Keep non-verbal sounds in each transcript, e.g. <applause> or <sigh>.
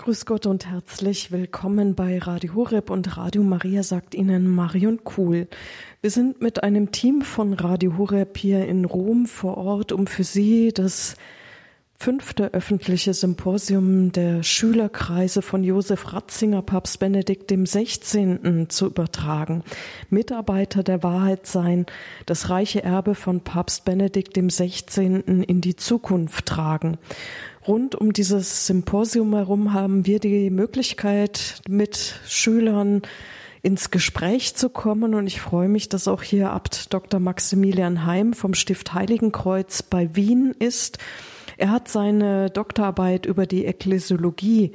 Grüß Gott und herzlich willkommen bei Radio Horeb und Radio Maria sagt Ihnen Marion Kuhl. Wir sind mit einem Team von Radio Horeb hier in Rom vor Ort, um für Sie das fünfte öffentliche Symposium der Schülerkreise von Josef Ratzinger, Papst Benedikt dem 16. zu übertragen. Mitarbeiter der Wahrheit sein, das reiche Erbe von Papst Benedikt dem 16. in die Zukunft tragen. Rund um dieses Symposium herum haben wir die Möglichkeit, mit Schülern ins Gespräch zu kommen. Und ich freue mich, dass auch hier Abt Dr. Maximilian Heim vom Stift Heiligenkreuz bei Wien ist. Er hat seine Doktorarbeit über die Ekklesiologie,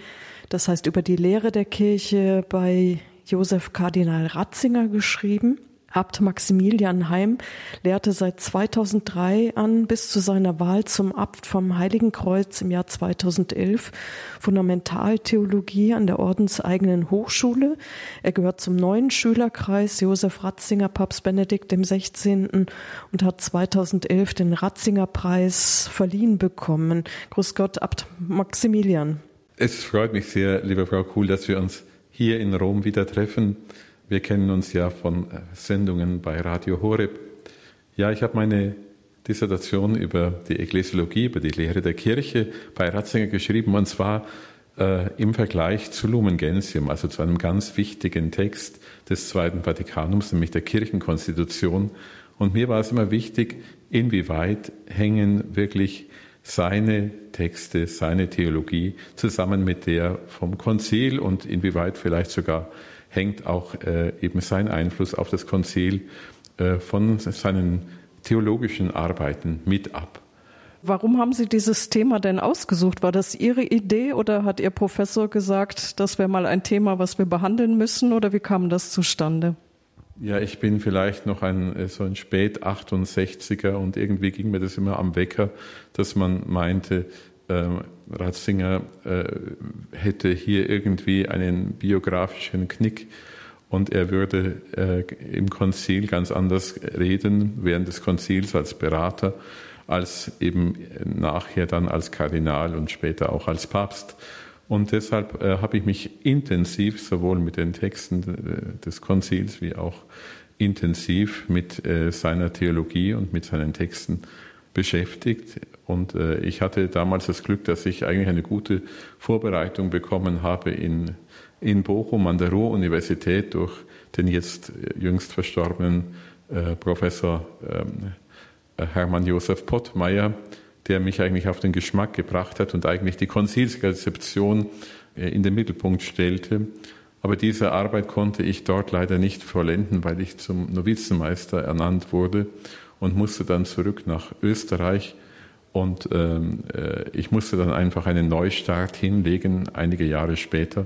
das heißt über die Lehre der Kirche bei Josef Kardinal Ratzinger geschrieben. Abt Maximilian Heim lehrte seit 2003 an bis zu seiner Wahl zum Abt vom Heiligen Kreuz im Jahr 2011 Fundamentaltheologie an der ordenseigenen Hochschule. Er gehört zum neuen Schülerkreis Josef Ratzinger, Papst Benedikt dem 16. und hat 2011 den Ratzinger Preis verliehen bekommen. Grüß Gott, Abt Maximilian. Es freut mich sehr, liebe Frau Kuhl, dass wir uns hier in Rom wieder treffen. Wir kennen uns ja von äh, Sendungen bei Radio Horeb. Ja, ich habe meine Dissertation über die Ekklesiologie, über die Lehre der Kirche bei Ratzinger geschrieben und zwar äh, im Vergleich zu Lumen Gentium, also zu einem ganz wichtigen Text des Zweiten Vatikanums, nämlich der Kirchenkonstitution. Und mir war es immer wichtig, inwieweit hängen wirklich seine Texte, seine Theologie zusammen mit der vom Konzil und inwieweit vielleicht sogar hängt auch äh, eben sein Einfluss auf das Konzil äh, von seinen theologischen Arbeiten mit ab. Warum haben Sie dieses Thema denn ausgesucht? War das Ihre Idee oder hat Ihr Professor gesagt, das wäre mal ein Thema, was wir behandeln müssen oder wie kam das zustande? Ja, ich bin vielleicht noch ein äh, so ein spät 68er und irgendwie ging mir das immer am Wecker, dass man meinte, äh, Ratzinger äh, hätte hier irgendwie einen biografischen Knick und er würde äh, im Konzil ganz anders reden, während des Konzils als Berater, als eben nachher dann als Kardinal und später auch als Papst. Und deshalb äh, habe ich mich intensiv sowohl mit den Texten äh, des Konzils wie auch intensiv mit äh, seiner Theologie und mit seinen Texten beschäftigt. Und äh, ich hatte damals das Glück, dass ich eigentlich eine gute Vorbereitung bekommen habe in, in Bochum an der Ruhr-Universität durch den jetzt jüngst verstorbenen äh, Professor ähm, Hermann Josef Pottmeier, der mich eigentlich auf den Geschmack gebracht hat und eigentlich die Konzilsrezeption äh, in den Mittelpunkt stellte. Aber diese Arbeit konnte ich dort leider nicht vollenden, weil ich zum Novizenmeister ernannt wurde und musste dann zurück nach Österreich. Und ähm, äh, ich musste dann einfach einen Neustart hinlegen, einige Jahre später.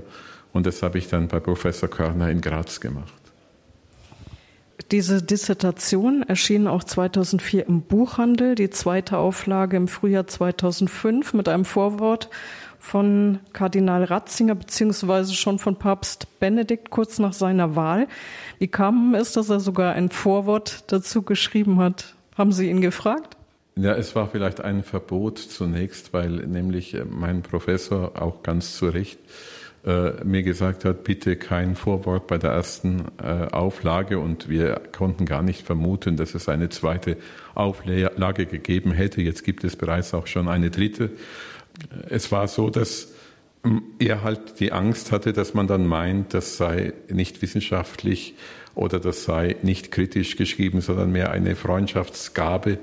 Und das habe ich dann bei Professor Körner in Graz gemacht. Diese Dissertation erschien auch 2004 im Buchhandel, die zweite Auflage im Frühjahr 2005 mit einem Vorwort von Kardinal Ratzinger beziehungsweise schon von Papst Benedikt kurz nach seiner Wahl. Wie kam es, dass er sogar ein Vorwort dazu geschrieben hat? Haben Sie ihn gefragt? Ja, es war vielleicht ein Verbot zunächst, weil nämlich mein Professor auch ganz zu Recht äh, mir gesagt hat, bitte kein Vorwort bei der ersten äh, Auflage und wir konnten gar nicht vermuten, dass es eine zweite Auflage gegeben hätte. Jetzt gibt es bereits auch schon eine dritte es war so, dass ähm, er halt die Angst hatte, dass man dann meint, das sei nicht wissenschaftlich oder das sei nicht kritisch geschrieben, sondern mehr eine Freundschaftsgabe.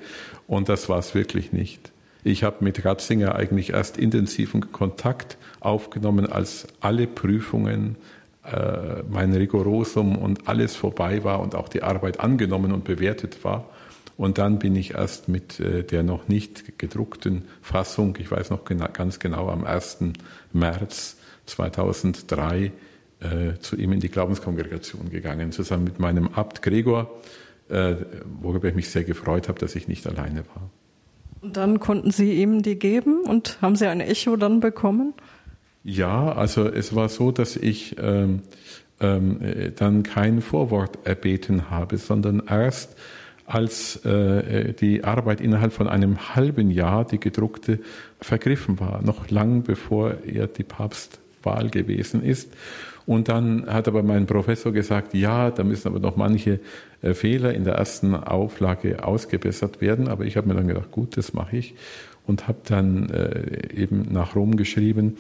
Und das war es wirklich nicht. Ich habe mit Ratzinger eigentlich erst intensiven Kontakt aufgenommen, als alle Prüfungen, äh, mein Rigorosum und alles vorbei war und auch die Arbeit angenommen und bewertet war. Und dann bin ich erst mit äh, der noch nicht gedruckten Fassung, ich weiß noch genau, ganz genau, am 1. März 2003 äh, zu ihm in die Glaubenskongregation gegangen, zusammen mit meinem Abt Gregor, äh, worüber ich mich sehr gefreut habe, dass ich nicht alleine war. Und dann konnten Sie ihm die geben und haben Sie ein Echo dann bekommen? Ja, also es war so, dass ich ähm, ähm, dann kein Vorwort erbeten habe, sondern erst als äh, die Arbeit innerhalb von einem halben Jahr, die gedruckte, vergriffen war, noch lang bevor er die Papstwahl Wahl gewesen ist. Und dann hat aber mein Professor gesagt, ja, da müssen aber noch manche äh, Fehler in der ersten Auflage ausgebessert werden. Aber ich habe mir dann gedacht, gut, das mache ich und habe dann äh, eben nach Rom geschrieben.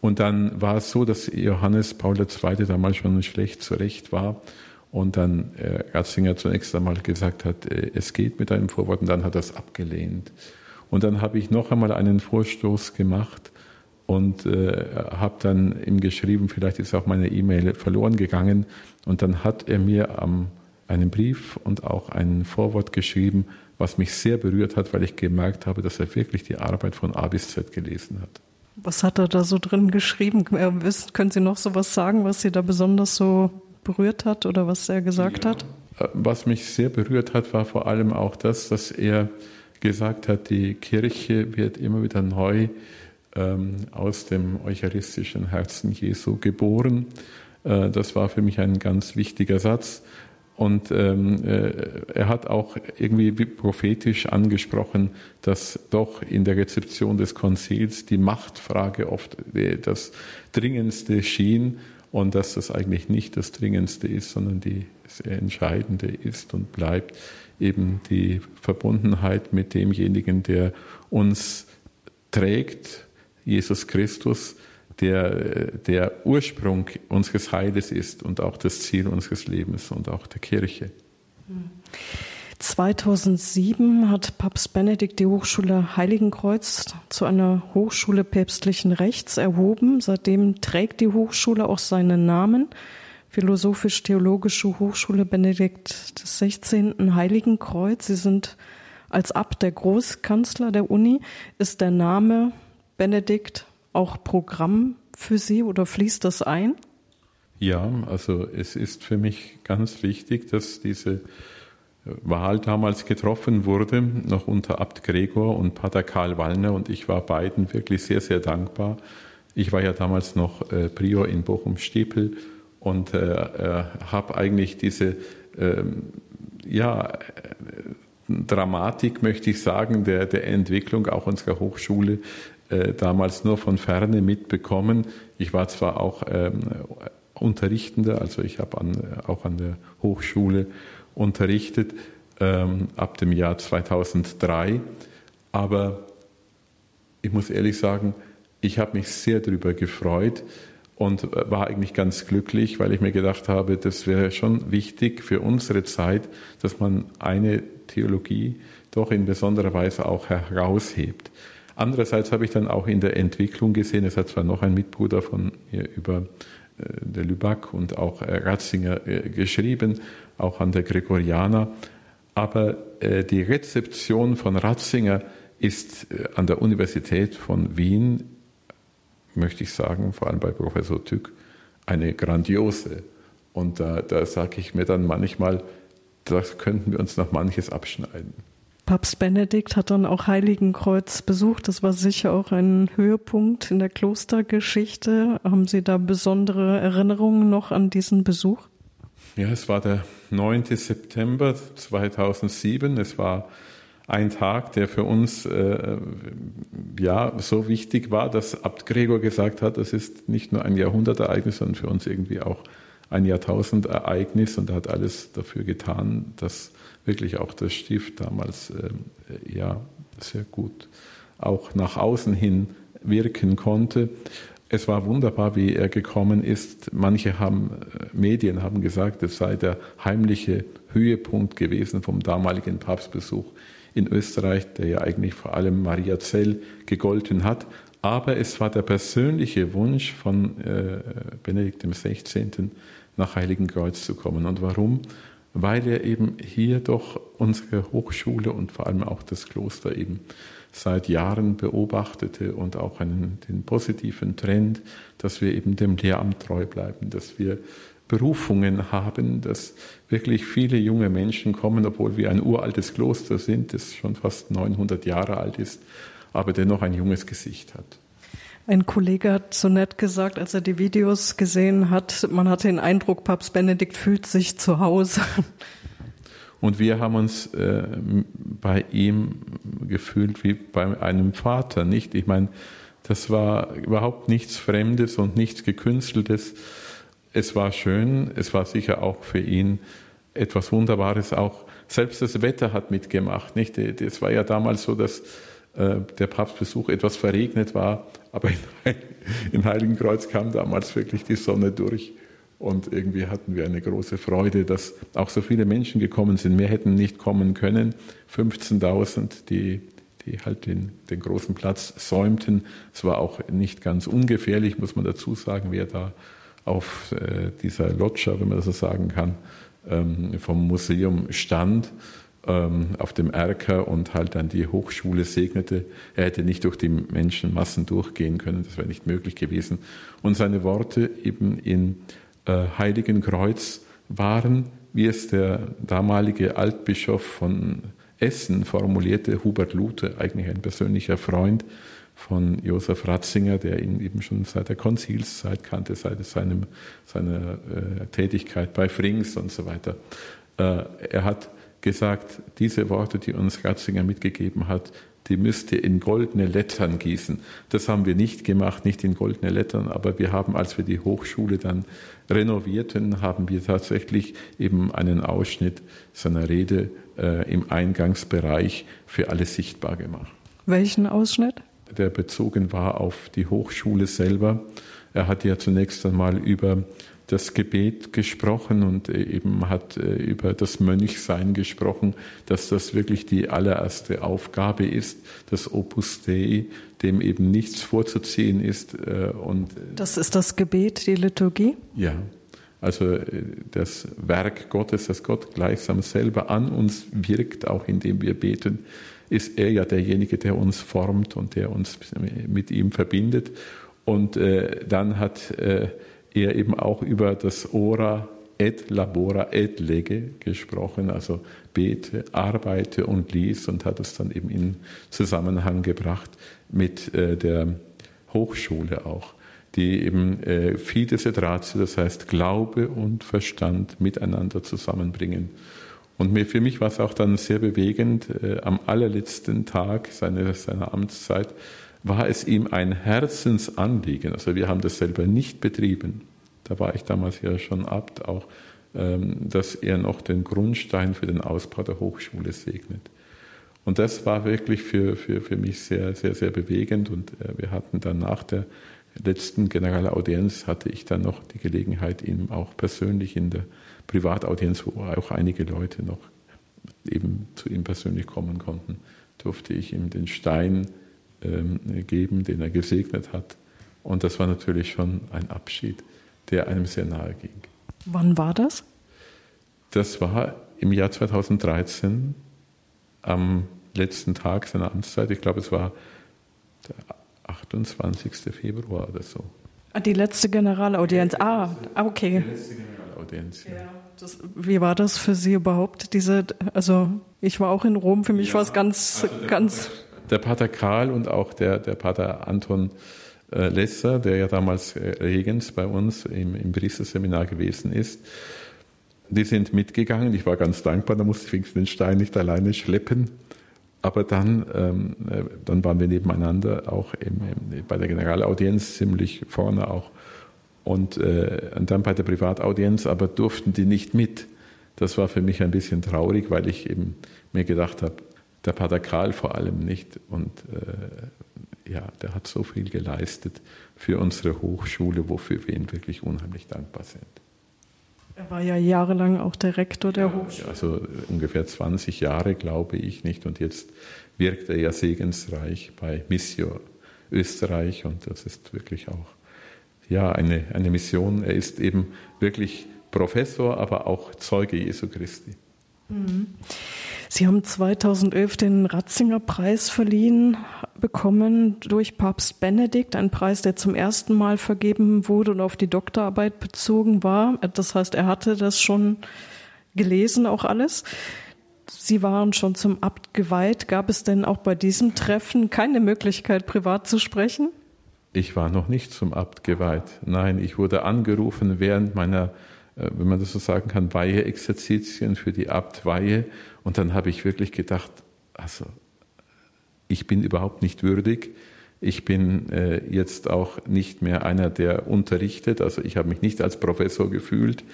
Und dann war es so, dass Johannes Paul II. damals schon schlecht zurecht war und dann äh, Ratzinger zunächst einmal gesagt hat, äh, es geht mit einem Vorwort und dann hat er es abgelehnt. Und dann habe ich noch einmal einen Vorstoß gemacht und äh, habe dann ihm geschrieben, vielleicht ist auch meine E-Mail verloren gegangen. Und dann hat er mir ähm, einen Brief und auch ein Vorwort geschrieben, was mich sehr berührt hat, weil ich gemerkt habe, dass er wirklich die Arbeit von A bis Z gelesen hat. Was hat er da so drin geschrieben? Äh, können Sie noch so was sagen, was Sie da besonders so berührt hat oder was er gesagt ja. hat? Äh, was mich sehr berührt hat, war vor allem auch das, dass er gesagt hat, die Kirche wird immer wieder neu aus dem eucharistischen Herzen Jesu geboren. Äh, das war für mich ein ganz wichtiger Satz. Und ähm, äh, er hat auch irgendwie prophetisch angesprochen, dass doch in der Rezeption des Konzils die Machtfrage oft das Dringendste schien und dass das eigentlich nicht das Dringendste ist, sondern die, das Entscheidende ist und bleibt eben die Verbundenheit mit demjenigen, der uns trägt Jesus Christus, der der Ursprung unseres Heiles ist und auch das Ziel unseres Lebens und auch der Kirche. 2007 hat Papst Benedikt die Hochschule Heiligenkreuz zu einer Hochschule päpstlichen Rechts erhoben. Seitdem trägt die Hochschule auch seinen Namen. Philosophisch-Theologische Hochschule Benedikt XVI. Heiligenkreuz. Sie sind als Abt der Großkanzler der Uni. Ist der Name Benedikt, auch Programm für Sie oder fließt das ein? Ja, also es ist für mich ganz wichtig, dass diese Wahl damals getroffen wurde, noch unter Abt Gregor und Pater Karl Wallner und ich war beiden wirklich sehr, sehr dankbar. Ich war ja damals noch äh, Prior in Bochum-Stepel und äh, äh, habe eigentlich diese ähm, ja, äh, Dramatik, möchte ich sagen, der, der Entwicklung auch unserer Hochschule äh, damals nur von ferne mitbekommen. Ich war zwar auch ähm, Unterrichtender, also ich habe an, auch an der Hochschule unterrichtet ähm, ab dem Jahr 2003, aber ich muss ehrlich sagen, ich habe mich sehr darüber gefreut und äh, war eigentlich ganz glücklich, weil ich mir gedacht habe, das wäre schon wichtig für unsere Zeit, dass man eine Theologie doch in besonderer Weise auch heraushebt. Andererseits habe ich dann auch in der Entwicklung gesehen, es hat zwar noch ein Mitbruder von mir über äh, der Lüback und auch äh, Ratzinger äh, geschrieben, auch an der Gregorianer, aber die Rezeption von Ratzinger ist an der Universität von Wien, möchte ich sagen, vor allem bei Professor Tück, eine grandiose. Und da, da sage ich mir dann manchmal, das könnten wir uns noch manches abschneiden. Papst Benedikt hat dann auch Heiligenkreuz besucht. Das war sicher auch ein Höhepunkt in der Klostergeschichte. Haben Sie da besondere Erinnerungen noch an diesen Besuch? Ja, es war der 9. September 2007. Es war ein Tag, der für uns äh, ja so wichtig war, dass Abt Gregor gesagt hat, das ist nicht nur ein Jahrhundertereignis, sondern für uns irgendwie auch ein Jahrtausendereignis und er hat alles dafür getan, dass wirklich auch das Stift damals äh, ja sehr gut auch nach außen hin wirken konnte. Es war wunderbar, wie er gekommen ist. Manche haben, äh, Medien haben gesagt, es sei der heimliche Höhepunkt gewesen vom damaligen Papstbesuch in Österreich, der ja eigentlich vor allem Maria Zell gegolten hat. Aber es war der persönliche Wunsch von äh, Benedikt XVI. Nach Heiligenkreuz zu kommen. Und warum? weil er eben hier doch unsere Hochschule und vor allem auch das Kloster eben seit Jahren beobachtete und auch einen, den positiven Trend, dass wir eben dem Lehramt treu bleiben, dass wir Berufungen haben, dass wirklich viele junge Menschen kommen, obwohl wir ein uraltes Kloster sind, das schon fast 900 Jahre alt ist, aber dennoch ein junges Gesicht hat. Ein Kollege hat so nett gesagt, als er die Videos gesehen hat, man hatte den Eindruck, Papst Benedikt fühlt sich zu Hause. Und wir haben uns äh, bei ihm gefühlt wie bei einem Vater, nicht? Ich meine, Das war überhaupt nichts Fremdes und nichts Gekünsteltes. Es war schön, es war sicher auch für ihn etwas Wunderbares, auch selbst das Wetter hat mitgemacht. Nicht? Es war ja damals so, dass äh, der Papstbesuch etwas verregnet war, aber in Heiligenkreuz kam damals wirklich die Sonne durch. Und irgendwie hatten wir eine große Freude, dass auch so viele Menschen gekommen sind. Mehr hätten nicht kommen können. 15.000, die, die halt den, den großen Platz säumten. Es war auch nicht ganz ungefährlich, muss man dazu sagen, wer da auf äh, dieser Loggia, wenn man das so sagen kann, ähm, vom Museum stand ähm, auf dem Erker und halt dann die Hochschule segnete. Er hätte nicht durch die Menschenmassen durchgehen können, das wäre nicht möglich gewesen. Und seine Worte eben in äh, Heiligen Kreuz waren, wie es der damalige Altbischof von Essen formulierte, Hubert Luther, eigentlich ein persönlicher Freund von Josef Ratzinger, der ihn eben schon seit der Konzilszeit kannte, seit seinem, seiner äh, Tätigkeit bei Frings und so weiter. Äh, er hat gesagt, diese Worte, die uns Ratzinger mitgegeben hat, die müsst ihr in goldene Lettern gießen. Das haben wir nicht gemacht, nicht in goldene Lettern, aber wir haben, als wir die Hochschule dann renovierten, haben wir tatsächlich eben einen Ausschnitt seiner Rede äh, im Eingangsbereich für alle sichtbar gemacht. Welchen Ausschnitt? Der bezogen war auf die Hochschule selber. Er hat ja zunächst einmal über das Gebet gesprochen und äh, eben hat äh, über das Mönchsein gesprochen, dass das wirklich die allererste Aufgabe ist, das Opus Dei, dem eben nichts vorzuziehen ist. Äh, und das ist das Gebet, die Liturgie? Ja. Also das Werk Gottes, das Gott gleichsam selber an uns wirkt, auch indem wir beten, ist er ja derjenige, der uns formt und der uns mit ihm verbindet. Und äh, dann hat äh, er eben auch über das Ora et labora et lege gesprochen, also bete, arbeite und lies und hat es dann eben in Zusammenhang gebracht mit äh, der Hochschule auch, die eben äh, fides et ratio, das heißt Glaube und Verstand miteinander zusammenbringen. Und mir, für mich war es auch dann sehr bewegend, äh, am allerletzten Tag seiner, seiner Amtszeit war es ihm ein Herzensanliegen. Also wir haben das selber nicht betrieben. Da war ich damals ja schon Abt auch, ähm, dass er noch den Grundstein für den Ausbau der Hochschule segnet. Und das war wirklich für, für, für mich sehr, sehr, sehr bewegend. Und äh, wir hatten dann nach der letzten Generalaudienz hatte ich dann noch die Gelegenheit, ihm auch persönlich in der Privataudienz, wo auch einige Leute noch eben zu ihm persönlich kommen konnten, durfte ich ihm den Stein geben, den er gesegnet hat. Und das war natürlich schon ein Abschied, der einem sehr nahe ging. Wann war das? Das war im Jahr 2013, am letzten Tag seiner Amtszeit. Ich glaube, es war der 28. Februar oder so. Ah, die letzte Generalaudienz. Ah, okay. Die letzte Generalaudienz. Ja. ja das, wie war das für Sie überhaupt? Diese, also ich war auch in Rom. Für mich ja, war es ganz, also ganz der Pater Karl und auch der, der Pater Anton äh, Lesser, der ja damals äh, Regens bei uns im, im Priesterseminar gewesen ist, die sind mitgegangen. Ich war ganz dankbar, da musste ich den Stein nicht alleine schleppen. Aber dann, ähm, äh, dann waren wir nebeneinander, auch im, im, bei der Generalaudienz ziemlich vorne auch. Und, äh, und dann bei der Privataudienz, aber durften die nicht mit. Das war für mich ein bisschen traurig, weil ich eben mir gedacht habe, der Pater Karl vor allem nicht. Und äh, ja, der hat so viel geleistet für unsere Hochschule, wofür wir ihm wirklich unheimlich dankbar sind. Er war ja jahrelang auch der Rektor der Hochschule. Also ungefähr 20 Jahre, glaube ich nicht. Und jetzt wirkt er ja segensreich bei Missio Österreich. Und das ist wirklich auch ja, eine, eine Mission. Er ist eben wirklich Professor, aber auch Zeuge Jesu Christi. Mhm. Sie haben 2011 den Ratzinger Preis verliehen bekommen durch Papst Benedikt, ein Preis, der zum ersten Mal vergeben wurde und auf die Doktorarbeit bezogen war. Das heißt, er hatte das schon gelesen, auch alles. Sie waren schon zum Abt geweiht. Gab es denn auch bei diesem Treffen keine Möglichkeit, privat zu sprechen? Ich war noch nicht zum Abt geweiht. Nein, ich wurde angerufen während meiner äh, wenn man das so sagen kann, Weihe-Exerzitien für die Abtweihe. Und dann habe ich wirklich gedacht, also ich bin überhaupt nicht würdig, Ich bin äh, jetzt auch nicht mehr einer, der unterrichtet. Also ich habe mich nicht als Professor gefühlt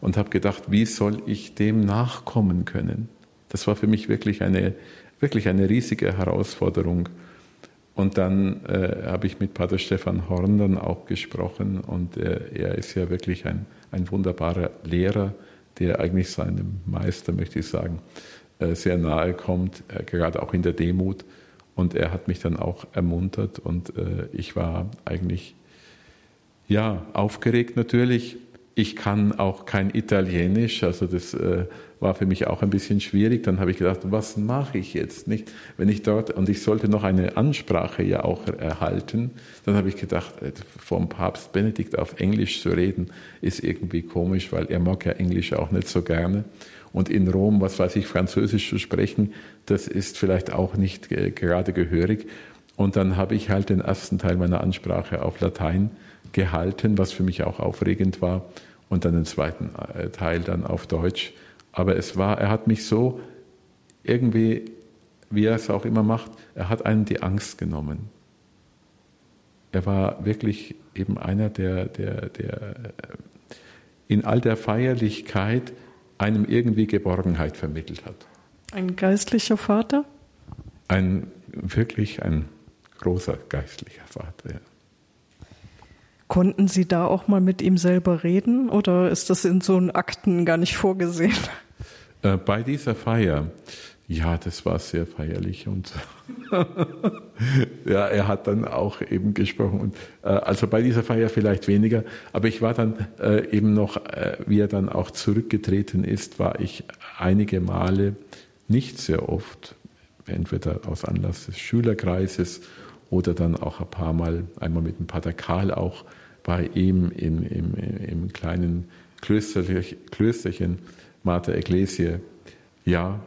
und habe gedacht, wie soll ich dem nachkommen können? Das war für mich wirklich eine, wirklich eine riesige Herausforderung. Und dann äh, habe ich mit Pater Stefan Horn dann auch gesprochen und äh, er ist ja wirklich ein, ein wunderbarer Lehrer, der eigentlich seinem Meister, möchte ich sagen, sehr nahe kommt, äh, gerade auch in der Demut. Und er hat mich dann auch ermuntert und äh, ich war eigentlich ja aufgeregt natürlich. Ich kann auch kein Italienisch, also das äh, war für mich auch ein bisschen schwierig. Dann habe ich gedacht, was mache ich jetzt nicht, wenn ich dort und ich sollte noch eine Ansprache ja auch erhalten. Dann habe ich gedacht, äh, vom Papst Benedikt auf Englisch zu reden ist irgendwie komisch, weil er mag ja Englisch auch nicht so gerne. Und in Rom, was weiß ich, Französisch zu sprechen, das ist vielleicht auch nicht gerade gehörig. Und dann habe ich halt den ersten Teil meiner Ansprache auf Latein gehalten, was für mich auch aufregend war, und dann den zweiten äh, Teil dann auf Deutsch. Aber es war, er hat mich so irgendwie, wie er es auch immer macht, er hat einen die Angst genommen. Er war wirklich eben einer, der, der, der äh, in all der Feierlichkeit einem irgendwie Geborgenheit vermittelt hat. Ein geistlicher Vater? Ein wirklich ein großer geistlicher Vater, ja. Konnten Sie da auch mal mit ihm selber reden oder ist das in so einen Akten gar nicht vorgesehen? Äh, bei dieser Feier, ja, das war sehr feierlich und <laughs> ja, er hat dann auch eben gesprochen. Und, äh, also bei dieser Feier vielleicht weniger, aber ich war dann äh, eben noch, äh, wie er dann auch zurückgetreten ist, war ich einige Male, nicht sehr oft, entweder aus Anlass des Schülerkreises oder dann auch ein paar Mal, einmal mit dem Pater Karl auch bei ihm im, im, im kleinen Klösterchen Mater Ecclesiae. Ja,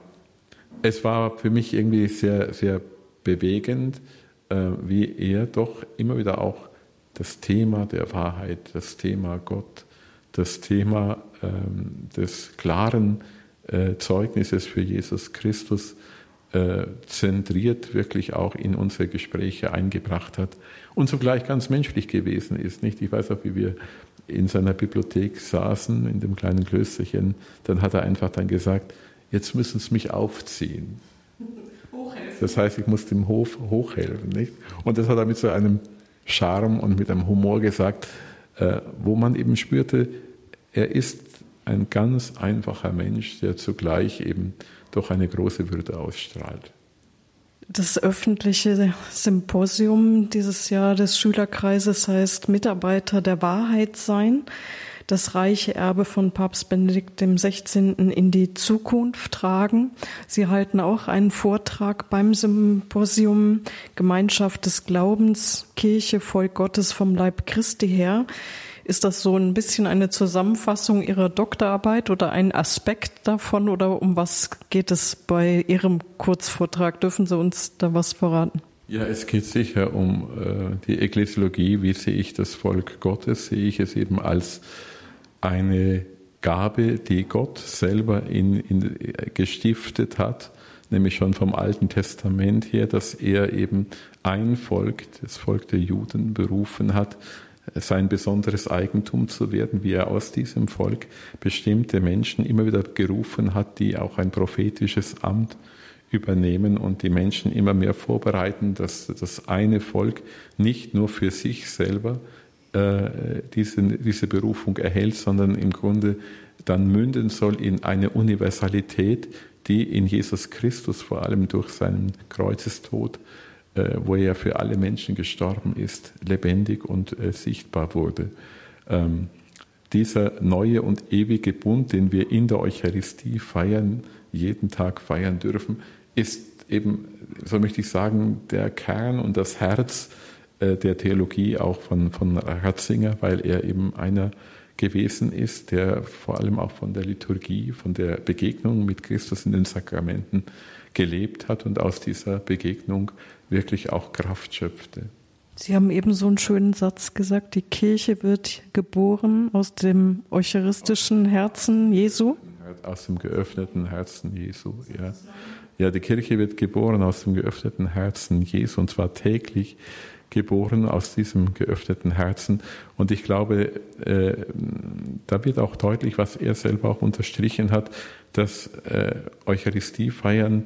es war für mich irgendwie sehr, sehr bewegend, äh, wie er doch immer wieder auch das Thema der Wahrheit, das Thema Gott, das Thema ähm, des klaren äh, Zeugnisses für Jesus Christus äh, zentriert wirklich auch in unsere Gespräche eingebracht hat und zugleich ganz menschlich gewesen ist. Nicht? Ich weiß auch, wie wir in seiner Bibliothek saßen, in dem kleinen Klösterchen, dann hat er einfach dann gesagt, jetzt müssen Sie mich aufziehen. <laughs> Hochhelfen. Das heißt, ich muss dem Hof hochhelfen. Nicht? Und das hat er mit so einem Charme und mit einem Humor gesagt, äh, wo man eben spürte, er ist ein ganz einfacher Mensch, der zugleich eben doch eine große Würde ausstrahlt. Das öffentliche Symposium dieses Jahr des Schülerkreises heißt Mitarbeiter der Wahrheit sein das reiche Erbe von Papst Benedikt XVI. in die Zukunft tragen. Sie halten auch einen Vortrag beim Symposium Gemeinschaft des Glaubens, Kirche, Volk Gottes vom Leib Christi her. Ist das so ein bisschen eine Zusammenfassung Ihrer Doktorarbeit oder ein Aspekt davon oder um was geht es bei Ihrem Kurzvortrag? Dürfen Sie uns da was verraten? Ja, es geht sicher um äh, die Ekklesiologie. Wie sehe ich das Volk Gottes? Sehe ich es eben als eine Gabe, die Gott selber in, in, gestiftet hat, nämlich schon vom Alten Testament her, dass er eben ein Volk, das Volk der Juden, berufen hat, sein besonderes Eigentum zu werden, wie er aus diesem Volk bestimmte Menschen immer wieder gerufen hat, die auch ein prophetisches Amt übernehmen und die Menschen immer mehr vorbereiten, dass das eine Volk nicht nur für sich selber, äh, diese, diese Berufung erhält, sondern im Grunde dann münden soll in eine Universalität, die in Jesus Christus vor allem durch seinen Kreuzestod, äh, wo er für alle Menschen gestorben ist, lebendig und äh, sichtbar wurde. Ähm, dieser neue und ewige Bund, den wir in der Eucharistie feiern, jeden Tag feiern dürfen, ist eben, so möchte ich sagen, der Kern und das Herz der Theologie auch von, von Ratzinger, weil er eben einer gewesen ist, der vor allem auch von der Liturgie, von der Begegnung mit Christus in den Sakramenten gelebt hat und aus dieser Begegnung wirklich auch Kraft schöpfte. Sie haben eben so einen schönen Satz gesagt, die Kirche wird geboren aus dem eucharistischen Herzen Jesu. Aus dem geöffneten Herzen Jesu, ja. Ja, die Kirche wird geboren aus dem geöffneten Herzen Jesu und zwar täglich geboren aus diesem geöffneten Herzen. Und ich glaube, äh, da wird auch deutlich, was er selber auch unterstrichen hat, dass äh, Eucharistie feiern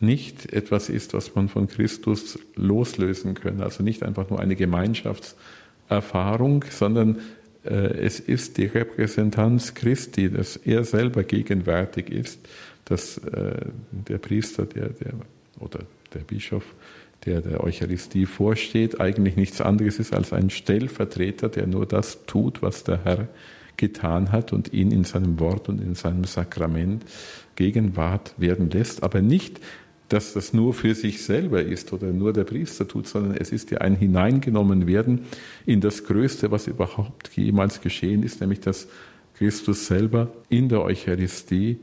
nicht etwas ist, was man von Christus loslösen können. Also nicht einfach nur eine Gemeinschaftserfahrung, sondern äh, es ist die Repräsentanz Christi, dass er selber gegenwärtig ist, dass äh, der Priester der, der, oder der Bischof, der der Eucharistie vorsteht, eigentlich nichts anderes ist als ein Stellvertreter, der nur das tut, was der Herr getan hat und ihn in seinem Wort und in seinem Sakrament Gegenwart werden lässt, aber nicht dass das nur für sich selber ist oder nur der Priester tut, sondern es ist ja ein hineingenommen werden in das Größte, was überhaupt jemals geschehen ist, nämlich dass Christus selber in der Eucharistie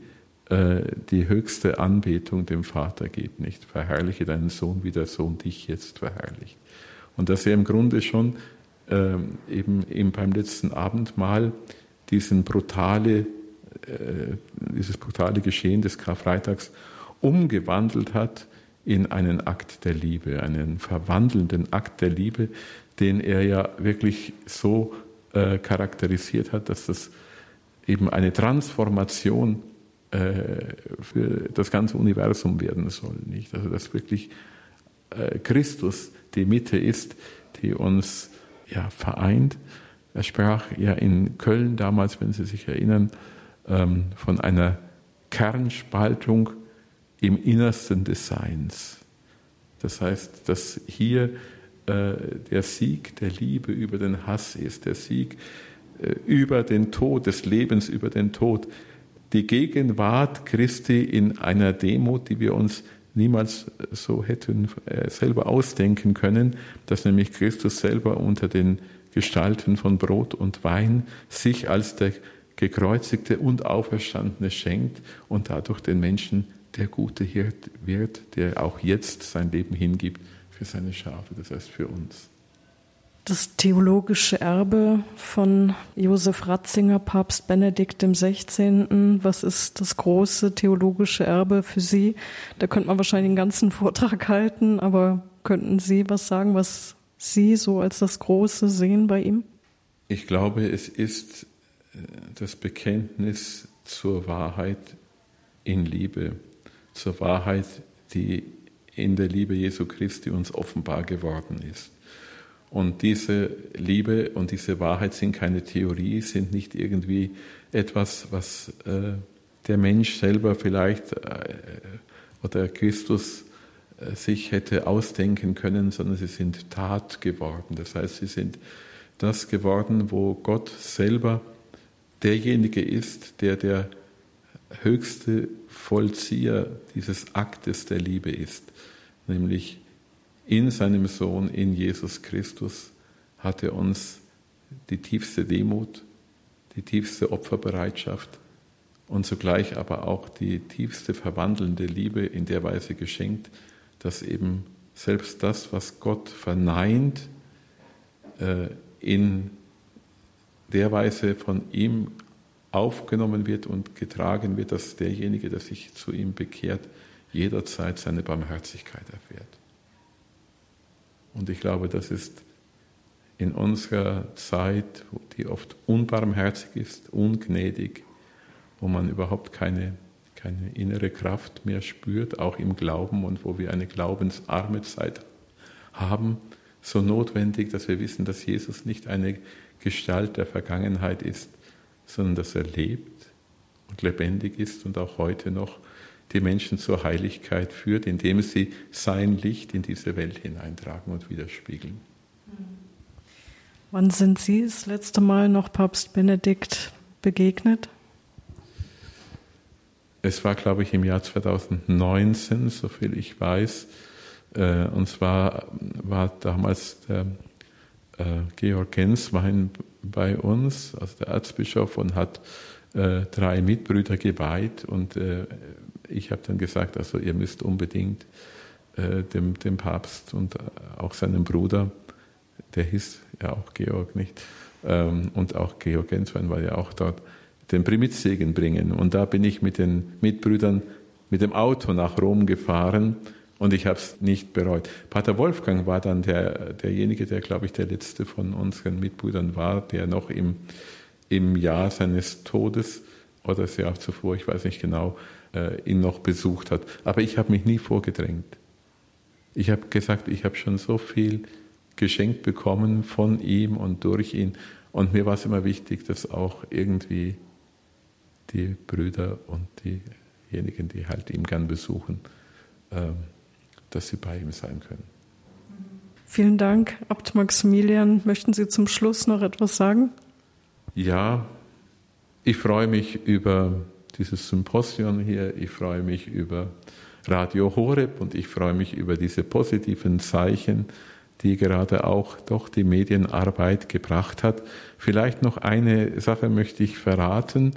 die höchste Anbetung dem Vater gibt, nicht? Verherrliche deinen Sohn, wie der Sohn dich jetzt verherrlicht. Und dass er im Grunde schon äh, eben, eben beim letzten Abendmahl diesen brutale, äh, dieses brutale Geschehen des Karfreitags umgewandelt hat in einen Akt der Liebe, einen verwandelnden Akt der Liebe, den er ja wirklich so äh, charakterisiert hat, dass das eben eine Transformation äh, für das ganze Universum werden soll. Nicht? Also dass wirklich äh, Christus die Mitte ist, die uns ja, vereint. Er sprach ja in Köln damals, wenn Sie sich erinnern, ähm, von einer Kernspaltung im Innersten des Seins. Das heißt, dass hier äh, der Sieg der Liebe über den Hass ist, der Sieg äh, über den Tod, des Lebens über den Tod, die Gegenwart Christi in einer Demut, die wir uns niemals so hätten äh, selber ausdenken können, dass nämlich Christus selber unter den Gestalten von Brot und Wein sich als der gekreuzigte und auferstandene schenkt und dadurch den Menschen der gute Hirt wird, der auch jetzt sein Leben hingibt für seine Schafe, das heißt für uns. Das theologische Erbe von Josef Ratzinger, Papst Benedikt XVI. Was ist das große theologische Erbe für Sie? Da könnte man wahrscheinlich einen ganzen <laughs> Vortrag halten, aber könnten Sie was sagen, was Sie so als das Große sehen bei ihm? Ich glaube, es ist äh, das Bekenntnis zur Wahrheit in Liebe zur Wahrheit, die in der Liebe Jesu Christi uns offenbar geworden ist. Und diese Liebe und diese Wahrheit sind keine Theorie, sind nicht irgendwie etwas, was äh, der Mensch selber vielleicht äh, oder Christus äh, sich hätte ausdenken können, sondern sie sind Tat geworden. Das heißt, sie sind das geworden, wo Gott selber derjenige ist, der der höchste Vollzieher dieses Aktes der Liebe ist, nämlich in seinem Sohn, in Jesus Christus, hat er uns die tiefste Demut, die tiefste Opferbereitschaft und zugleich aber auch die tiefste verwandelnde Liebe in der Weise geschenkt, dass eben selbst das, was Gott verneint, äh, in der Weise von ihm aufgenommen wird und getragen wird, dass derjenige, der sich zu ihm bekehrt, jederzeit seine Barmherzigkeit erfährt. Und ich glaube, das ist in unserer Zeit, die oft unbarmherzig ist, ungnädig, wo man überhaupt keine, keine innere Kraft mehr spürt, auch im Glauben und wo wir eine glaubensarme Zeit haben, so notwendig, dass wir wissen, dass Jesus nicht eine Gestalt der Vergangenheit ist, sondern dass er lebt und lebendig ist und auch heute noch die Menschen zur Heiligkeit führt, indem sie sein Licht in diese Welt hineintragen und widerspiegeln. Wann sind Sie das letzte Mal noch Papst Benedikt begegnet? Es war, glaube ich, im Jahr 2019, soviel ich weiß. Äh, und zwar war damals der äh, Georg Genswein bei uns, also der Erzbischof, und hat äh, drei Mitbrüder geweiht. Und ich habe dann gesagt, also ihr müsst unbedingt äh, dem, dem Papst und auch seinem Bruder, der hieß ja auch Georg nicht, ähm, und auch Georg Genswein war ja auch dort, den Primitzsegen bringen. Und da bin ich mit den Mitbrüdern mit dem Auto nach Rom gefahren Und ich habe es nicht bereut. Pater Wolfgang war dann der, derjenige, der, glaube ich, der letzte von unseren Mitbrüdern war, der noch im, im Jahr seines Todes oder das Jahr zuvor, ich weiß nicht genau, äh, ihn noch besucht hat. Aber ich habe mich nie vorgedrängt. Ich habe gesagt, ich habe schon so viel geschenkt bekommen von ihm und durch ihn. Und mir war es immer wichtig, dass auch irgendwie die Brüder und diejenigen, die halt ihn gern besuchen, ähm, dass sie bei ihm sein können. Vielen Dank, Abt Maximilian. Möchten Sie zum Schluss noch etwas sagen? Ja, ich freue mich über dieses Symposium hier. Ich freue mich über Radio Horeb und ich freue mich über diese positiven Zeichen, die gerade auch doch die Medienarbeit gebracht hat. Vielleicht noch eine Sache möchte ich verraten,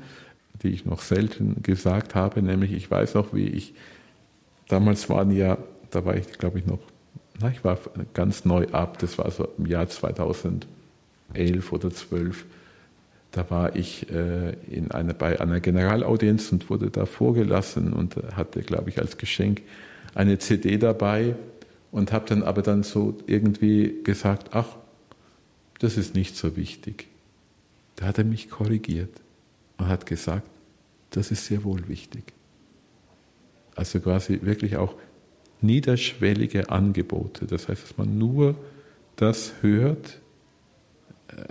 die ich noch selten gesagt habe, nämlich ich weiß noch, wie ich damals waren ja da war ich, glaube ich, noch, na, ich war ganz neu ab, das war so im Jahr 2011 oder 12. Da war ich äh, in einer, bei einer Generalaudienz und wurde da vorgelassen und hatte, glaube ich, als Geschenk eine CD dabei und habe dann aber dann so irgendwie gesagt, ach, das ist nicht so wichtig. Da hat er mich korrigiert und hat gesagt, das ist sehr wohl wichtig. Also quasi wirklich auch niederschwellige Angebote. Das heißt, dass man nur das hört, äh,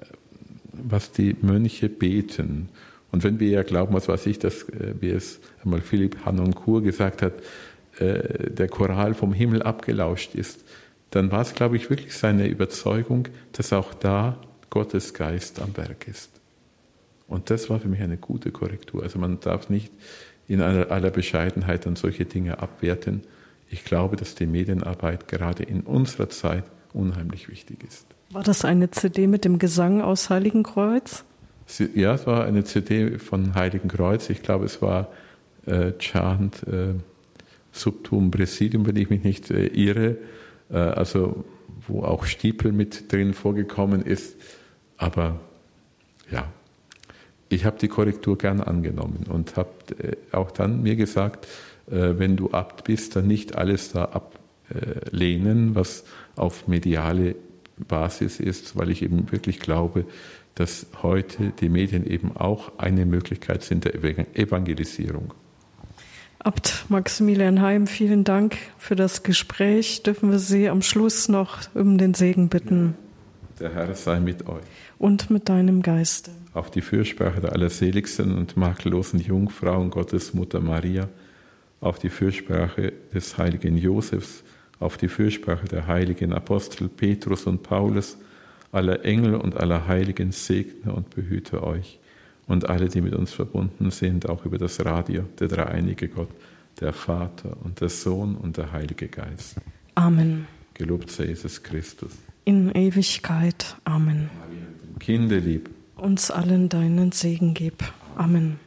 was die Mönche beten. Und wenn wir ja glauben, was weiß ich, dass, äh, wie es einmal Philipp Hanoncourt gesagt hat, äh, der Choral vom Himmel abgelauscht ist, dann war es, glaube ich, wirklich seine Überzeugung, dass auch da Gottes Geist am Werk ist. Und das war für mich eine gute Korrektur. Also man darf nicht in aller Bescheidenheit dann solche Dinge abwerten, ich glaube, dass die Medienarbeit gerade in unserer Zeit unheimlich wichtig ist. War das eine CD mit dem Gesang aus Heiligenkreuz? Ja, es war eine CD von Heiligenkreuz. Ich glaube, es war äh, Chant äh, Subtum Präsidium, wenn ich mich nicht äh, irre. Äh, also, wo auch Stiepel mit drin vorgekommen ist. Aber ja, ich habe die Korrektur gern angenommen und habe äh, auch dann mir gesagt, äh, wenn du Abt bist, dann nicht alles da ablehnen, was auf mediale Basis ist, weil ich eben wirklich glaube, dass heute die Medien eben auch eine Möglichkeit sind der Evangelisierung. Abt Maximilian Heim, vielen Dank für das Gespräch. Dürfen wir Sie am Schluss noch um den Segen bitten? Der Herr sei mit euch. Und mit deinem Geiste. Auf die Fürsprache der allerseligsten und makellosen Jungfrau und Gottes Mutter Maria auf die Fürsprache des heiligen Josefs, auf die Fürsprache der heiligen Apostel Petrus und Paulus, aller Engel und aller Heiligen segne und behüte euch und alle, die mit uns verbunden sind, auch über das Radio, der dreieinige Gott, der Vater und der Sohn und der Heilige Geist. Amen. Gelobt sei Jesus Christus. In Ewigkeit. Amen. Kinderlieb. Uns allen deinen Segen gib. Amen.